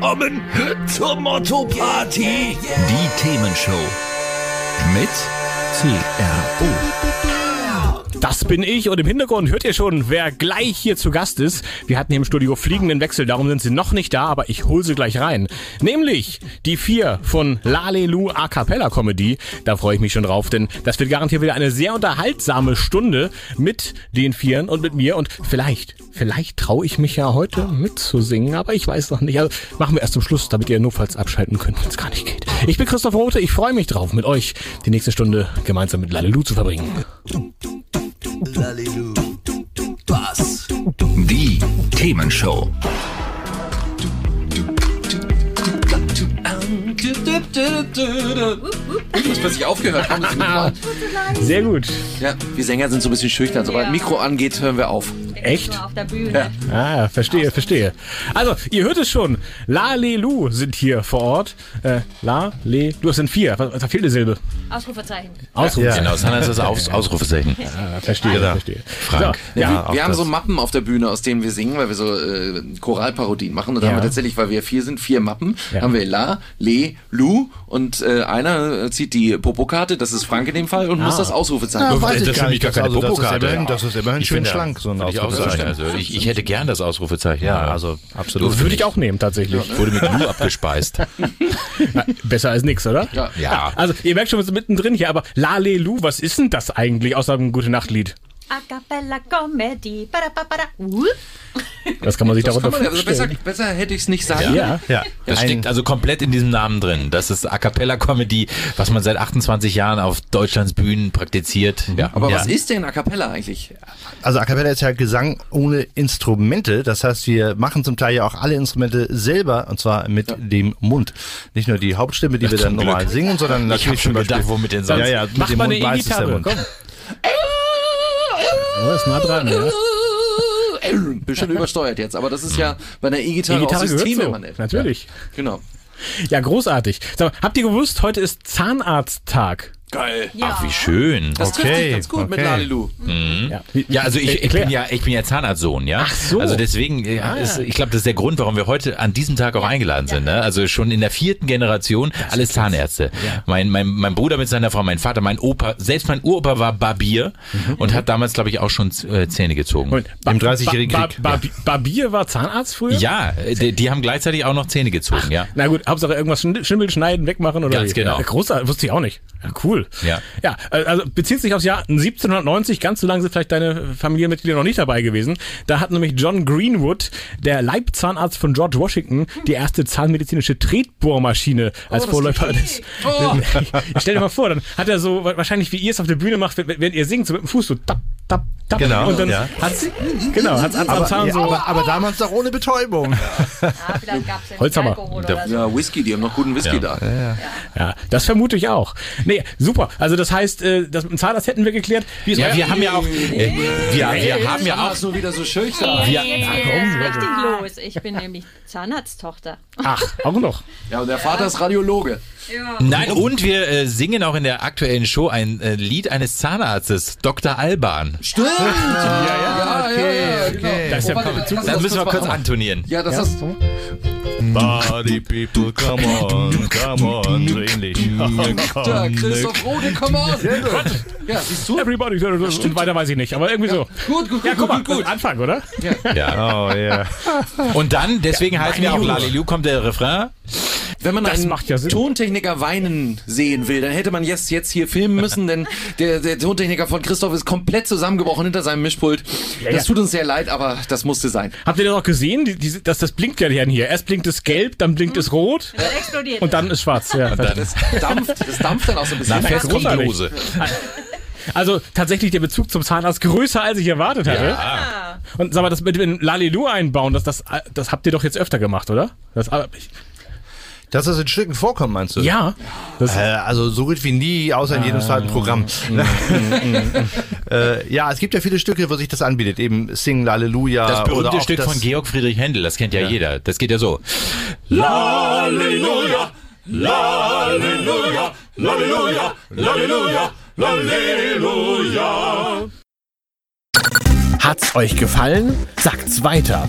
Willkommen zur Motto Party. Die Themenshow. Mit CRO. Das bin ich und im Hintergrund hört ihr schon, wer gleich hier zu Gast ist. Wir hatten hier im Studio fliegenden Wechsel, darum sind sie noch nicht da, aber ich hol sie gleich rein. Nämlich die vier von Lalelu A Cappella Comedy. Da freue ich mich schon drauf, denn das wird garantiert wieder eine sehr unterhaltsame Stunde mit den Vieren und mit mir und vielleicht, vielleicht traue ich mich ja heute mitzusingen, aber ich weiß noch nicht. Also machen wir erst zum Schluss, damit ihr notfalls abschalten könnt, wenn es gar nicht geht. Ich bin Christoph Rote, ich freue mich drauf, mit euch die nächste Stunde gemeinsam mit Lalelu zu verbringen. Lalelu. Was? Die Themenshow. Das plötzlich aufgehört haben. Sehr gut. Ja, wir Sänger sind so ein bisschen schüchtern. Sobald Ja. Mikro angeht, hören wir auf. Echt? Nur auf der Bühne. Ah, verstehe, verstehe. Also, ihr hört es schon. La, Le, Lu sind hier vor Ort. Äh, La, Le, du, es sind vier. Was, da fehlt eine Silbe. Ausrufezeichen. Ausrufezeichen. Genau, Sanders ist das Aus Ausrufezeichen. Ah, verstehe, Genau. verstehe. Frank. So, ja, wir haben so Mappen auf der Bühne, aus denen wir singen, weil wir so äh, Choralparodien machen. Und da Ja. haben wir tatsächlich, weil wir vier sind, vier Mappen. Ja. Haben wir La, Le, Lu und äh, einer äh, zieht die Popokarte, das ist Frank in dem Fall, und muss das Ausrufezeichen. Ja, Das weiß ist ich für gar keine Also, das ist Popokarte. immerhin, das ist immerhin schön schlank, so ein würde ich sagen. Also ich, ich hätte gern das Ausrufezeichen. Ja, also absolut. Würde ich auch nehmen, tatsächlich. Wurde mit Glu abgespeist. Besser als nix, oder? Ja. Ja. Also, ihr merkt schon, wir sind mittendrin hier, aber La, Le, Lu, was ist denn das eigentlich, außer einem Gute-Nacht-Lied? A cappella Comedy. Para, para, para. Uh. Was kann man sich Das darunter man, also besser, vorstellen? besser hätte ich es nicht sagen. Ja. Ja, Das ein- steckt also komplett in diesem Namen drin. Das ist A Cappella Comedy, was man seit 28 Jahren auf Deutschlands Bühnen praktiziert. Ja. Aber ja. was ist denn A Cappella eigentlich? Also A Cappella ist ja Gesang ohne Instrumente. Das heißt, wir machen zum Teil ja auch alle Instrumente selber und zwar mit dem Mund. Nicht nur die Hauptstimme, die wir dann zum normal Glück. singen, sondern Ich natürlich schon zum Beispiel. gedacht, womit denn sonst? Ja, ja, mit Mach dem mal Mund eine weiß es der E-Gitarre, Mund. komm. Oh, ist nah dran, ja. Bisschen übersteuert jetzt, aber das ist ja bei einer E-Gitarre auch E-Gitarre gehört so. systemimmanent. Natürlich. Genau. Ja, großartig. Mal, habt ihr gewusst, heute ist Zahnarzttag? Geil. Ja. Ach, wie schön. Das trifft Okay, dich ganz gut mit okay. Lalilu. Ja, wie- Ja, also ich, ich bin ja, ich bin ja Zahnarztsohn, ja. Ach so. Also deswegen, ja, ist, ich glaube, das ist der Grund, warum wir heute an diesem Tag auch eingeladen sind. Ne? Also schon in der vierten Generation alles Zahnärzte. Mein, mein, mein Bruder mit seiner Frau, mein Vater, mein Opa, selbst mein Uropa war Barbier und hat damals, glaube ich, auch schon äh, Zähne gezogen. Im 30-jährigen Ba- Krieg, Ba- Ba- Barbier war Zahnarzt früher? Ja, die, die haben gleichzeitig auch noch Zähne gezogen, ja. Na gut, Hauptsache irgendwas Schimmel schneiden, wegmachen oder Ganz wie? genau. Ja, großartig, wusste ich auch nicht. Ja, cool. Ja. Ja, äh, also bezieht sich aufs Jahr 1790, ganz so lange sind vielleicht deine Familienmitglieder noch nicht dabei gewesen. Da hat nämlich John Greenwood, der Leibzahnarzt von George Washington, die erste zahnmedizinische Tretbohrmaschine als Vorläufer des. Ich stell dir mal vor, dann hat er so, wa- wahrscheinlich wie ihr es auf der Bühne macht, wenn- während ihr singt, so mit dem Fuß so tap, tap, tap. Genau, Und dann ja. hat's, genau, hat's am Aber, Zahn ja, so. aber, aber damals doch ohne Betäubung. Ah, vielleicht gab es ja Holzhammer. Alkohol oder so. Ja, Whisky, die haben noch guten Whisky da. Ja, das vermute ich auch. Nee, super. Also das heißt, äh, das mit dem Zahnarzt hätten wir geklärt. Wie ist Ja, wir haben ja auch, äh, wir, wir haben ja auch, nur wieder so schüchtern. Ja, jetzt richtig los. Ich bin nämlich Zahnarzttochter. Ach, auch noch. Ja, und der Vater ist Radiologe. Ja. nein, und wir äh, singen auch in der aktuellen Show ein äh, Lied eines Zahnarztes, Dr. Alban. Stimmt! Ja, ja, ja, ja, genau. Das ist ja Oh, warte, du Das das müssen wir kurz machen? antonieren. Ja, das ist. Party people, come on, come on, so ähnlich. Ja, Christoph Rode, come on! Ja, siehst du? Everybody. Und weiter weiß ich nicht, aber irgendwie so. Gut, gut, Ja, gut, guck mal, gut, gut. Anfang, oder? Ja. Oh ja. Und dann, deswegen heißen wir auch. Lalilu, kommt der Refrain. Wenn man Das einen macht ja Sinn. Tontechniker weinen sehen will, dann hätte man jetzt, jetzt hier filmen müssen, denn der, der Tontechniker von Christoph ist komplett zusammengebrochen hinter seinem Mischpult. ja. Das tut uns sehr leid, aber das musste sein. Habt ihr das auch gesehen? Die, die, das, das blinkt ja hier. Erst blinkt es gelb, dann blinkt es rot explodiert. und dann ist schwarz. Ja, Dann, Das dampft, das dampft dann auch so ein bisschen. na, fest kommt großartig. Lose. Also tatsächlich der Bezug zum Zahnarzt größer, als ich erwartet hatte. Ah. Und sag mal, das mit dem Lalilu einbauen, das, das, das habt ihr doch jetzt öfter gemacht, oder? Das, ich, Dass das in Stücken vorkommt, meinst du? Ja. Das, Äh, also so gut wie nie, außer in jedem zweiten Programm. äh, ja, es gibt ja viele Stücke, wo sich das anbietet. Eben Sing Halleluja. Das oder berühmte auch Stück das, von Georg Friedrich Händel, das kennt ja, jeder. Das geht ja so. Hat's euch gefallen? Sagt's weiter.